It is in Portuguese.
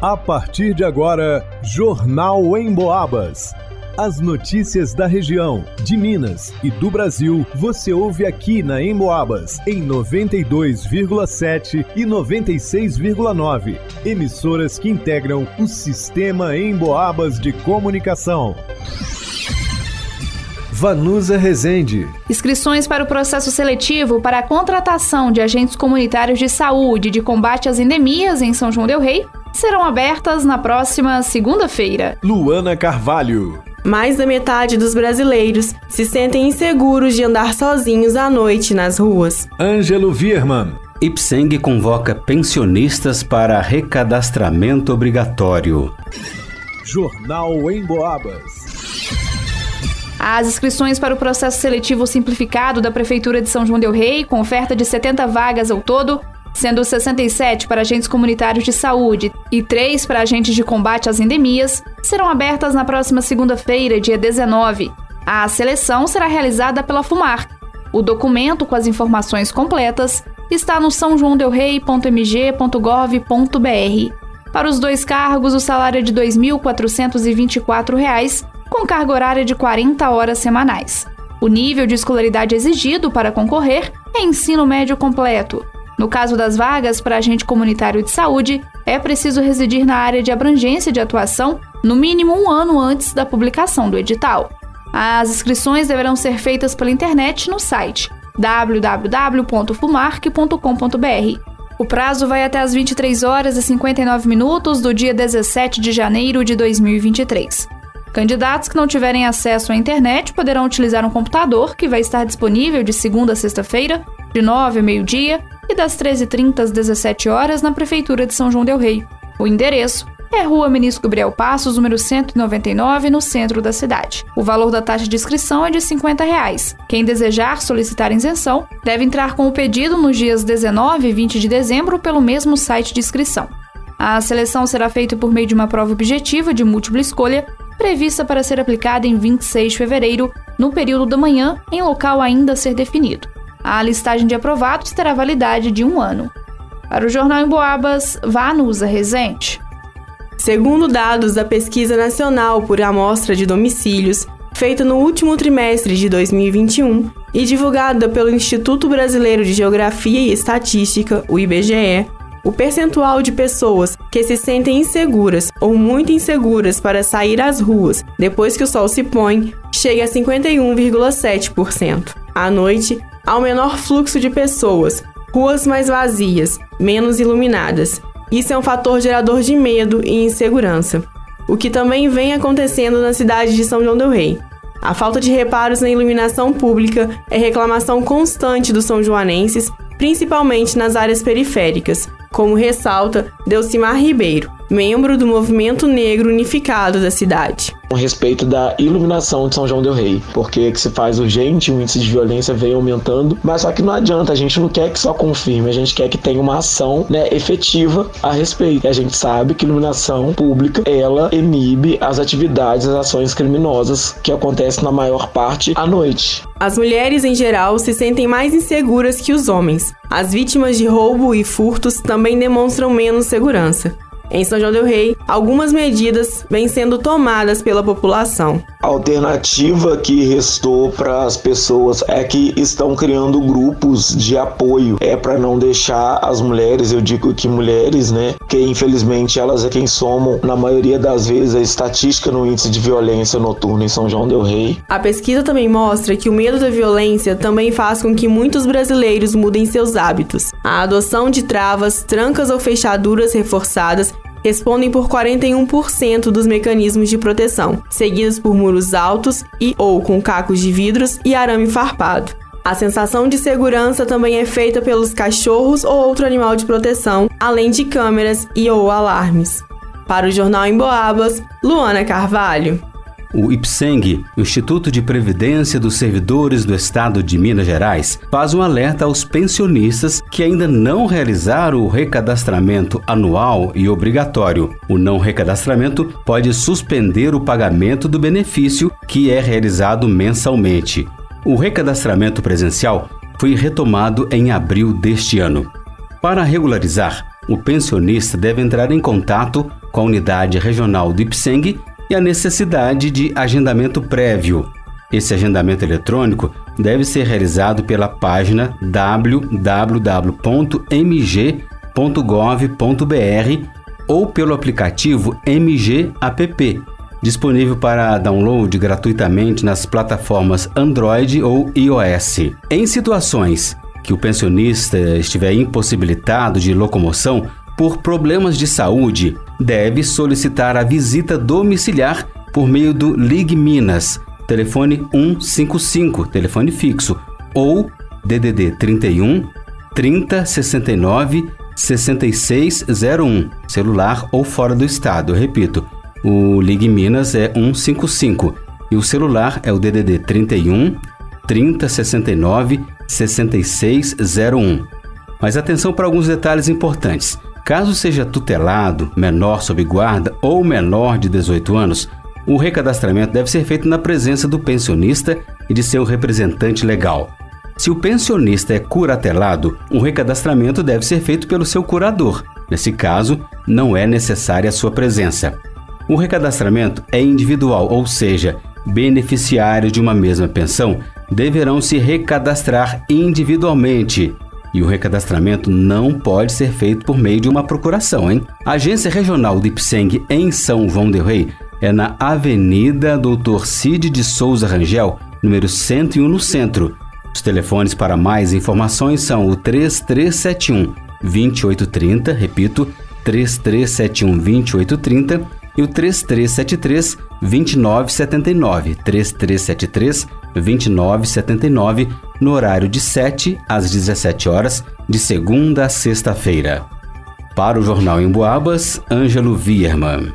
A partir de agora, Jornal em Boabas. As notícias da região, de Minas e do Brasil, você ouve aqui na Emboabas, em 92,7 e 96,9. Emissoras que integram o sistema Emboabas de comunicação. Vanusa Rezende. Inscrições para o processo seletivo para a contratação de agentes comunitários de saúde de combate às endemias em São João Del Rei serão abertas na próxima segunda-feira. Luana Carvalho. Mais da metade dos brasileiros se sentem inseguros de andar sozinhos à noite nas ruas. Ângelo Virman. Ipseng convoca pensionistas para recadastramento obrigatório. Jornal em Boabas. As inscrições para o processo seletivo simplificado da Prefeitura de São João Del Rei, com oferta de 70 vagas ao todo, sendo 67 para agentes comunitários de saúde e 3 para agentes de combate às endemias, serão abertas na próxima segunda-feira, dia 19. A seleção será realizada pela FUMAR. O documento com as informações completas está no sãojoaodelrei.mg.gov.br. Para os dois cargos, o salário é de R$ 2.424, com carga horária de 40 horas semanais. O nível de escolaridade exigido para concorrer é ensino médio completo. No caso das vagas para agente comunitário de saúde, é preciso residir na área de abrangência de atuação no mínimo um ano antes da publicação do edital. As inscrições deverão ser feitas pela internet no site www.fumarc.com.br. O prazo vai até as 23 horas e 59 minutos do dia 17 de janeiro de 2023. Candidatos que não tiverem acesso à internet poderão utilizar um computador que vai estar disponível de segunda a sexta-feira, de 9 a meio-dia das 13h30 às 17 horas na Prefeitura de São João Del Rei. O endereço é Rua Ministro Gabriel Passos, número 199, no centro da cidade. O valor da taxa de inscrição é de 50 reais. Quem desejar solicitar isenção deve entrar com o pedido nos dias 19 e 20 de dezembro pelo mesmo site de inscrição. A seleção será feita por meio de uma prova objetiva de múltipla escolha, prevista para ser aplicada em 26 de fevereiro, no período da manhã, em local ainda a ser definido. A listagem de aprovados terá validade de um ano. Para o Jornal em Boabas, Vanusa Rezende. Segundo dados da Pesquisa Nacional por Amostra de Domicílios, feita no último trimestre de 2021 e divulgada pelo Instituto Brasileiro de Geografia e Estatística, o IBGE, o percentual de pessoas que se sentem inseguras ou muito inseguras para sair às ruas depois que o sol se põe chega a 51,7%. À noite, um menor fluxo de pessoas, ruas mais vazias, menos iluminadas. Isso é um fator gerador de medo e insegurança, o que também vem acontecendo na cidade de São João del Rei. A falta de reparos na iluminação pública é reclamação constante dos são joanenses, principalmente nas áreas periféricas, como ressalta Delcimar Ribeiro, membro do Movimento Negro Unificado da cidade. Respeito da iluminação de São João del Rei, porque que se faz urgente, o índice de violência vem aumentando, mas só que não adianta, a gente não quer que só confirme, a gente quer que tenha uma ação né, efetiva a respeito. E a gente sabe que iluminação pública, ela inibe as atividades, as ações criminosas que acontecem na maior parte à noite. As mulheres em geral se sentem mais inseguras que os homens. As vítimas de roubo e furtos também demonstram menos segurança. Em São João del Rei, algumas medidas vêm sendo tomadas pela população. A alternativa que restou para as pessoas é que estão criando grupos de apoio. É para não deixar as mulheres, eu digo que mulheres, né, que infelizmente elas é quem somam na maioria das vezes a estatística no índice de violência noturna em São João del Rei. A pesquisa também mostra que o medo da violência também faz com que muitos brasileiros mudem seus hábitos. A adoção de travas, trancas ou fechaduras reforçadas respondem por 41% dos mecanismos de proteção, seguidos por muros altos e ou com cacos de vidros e arame farpado. A sensação de segurança também é feita pelos cachorros ou outro animal de proteção, além de câmeras e ou alarmes. Para o Jornal em Boabas, Luana Carvalho. O IPSENG, Instituto de Previdência dos Servidores do Estado de Minas Gerais, faz um alerta aos pensionistas que ainda não realizaram o recadastramento anual e obrigatório. O não recadastramento pode suspender o pagamento do benefício que é realizado mensalmente. O recadastramento presencial foi retomado em abril deste ano. Para regularizar, o pensionista deve entrar em contato com a unidade regional do IPSENG e a necessidade de agendamento prévio. Esse agendamento eletrônico deve ser realizado pela página www.mg.gov.br ou pelo aplicativo MG App, disponível para download gratuitamente nas plataformas Android ou iOS. Em situações que o pensionista estiver impossibilitado de locomoção por problemas de saúde, deve solicitar a visita domiciliar por meio do Ligue Minas, telefone 155, telefone fixo, ou DDD 31 30 69 6601, celular ou fora do estado. Eu repito, o Ligue Minas é 155 e o celular é o DDD 31 30 69 6601. Mas atenção para alguns detalhes importantes. Caso seja tutelado, menor sob guarda ou menor de 18 anos, o recadastramento deve ser feito na presença do pensionista e de seu representante legal. Se o pensionista é curatelado, o recadastramento deve ser feito pelo seu curador. Nesse caso, não é necessária a sua presença. O recadastramento é individual, ou seja, beneficiários de uma mesma pensão deverão se recadastrar individualmente. E o recadastramento não pode ser feito por meio de uma procuração, hein? A agência regional do IPSENG em São João del Rei é na Avenida Doutor Cid de Souza Rangel, número 101 no centro. Os telefones para mais informações são o 3371 2830, repito, 3371 2830 e o 3373 2979, 3373 2979, no horário de 7 às 17 horas, de segunda a sexta-feira. Para o Jornal em Boabas, Ângelo Vierman.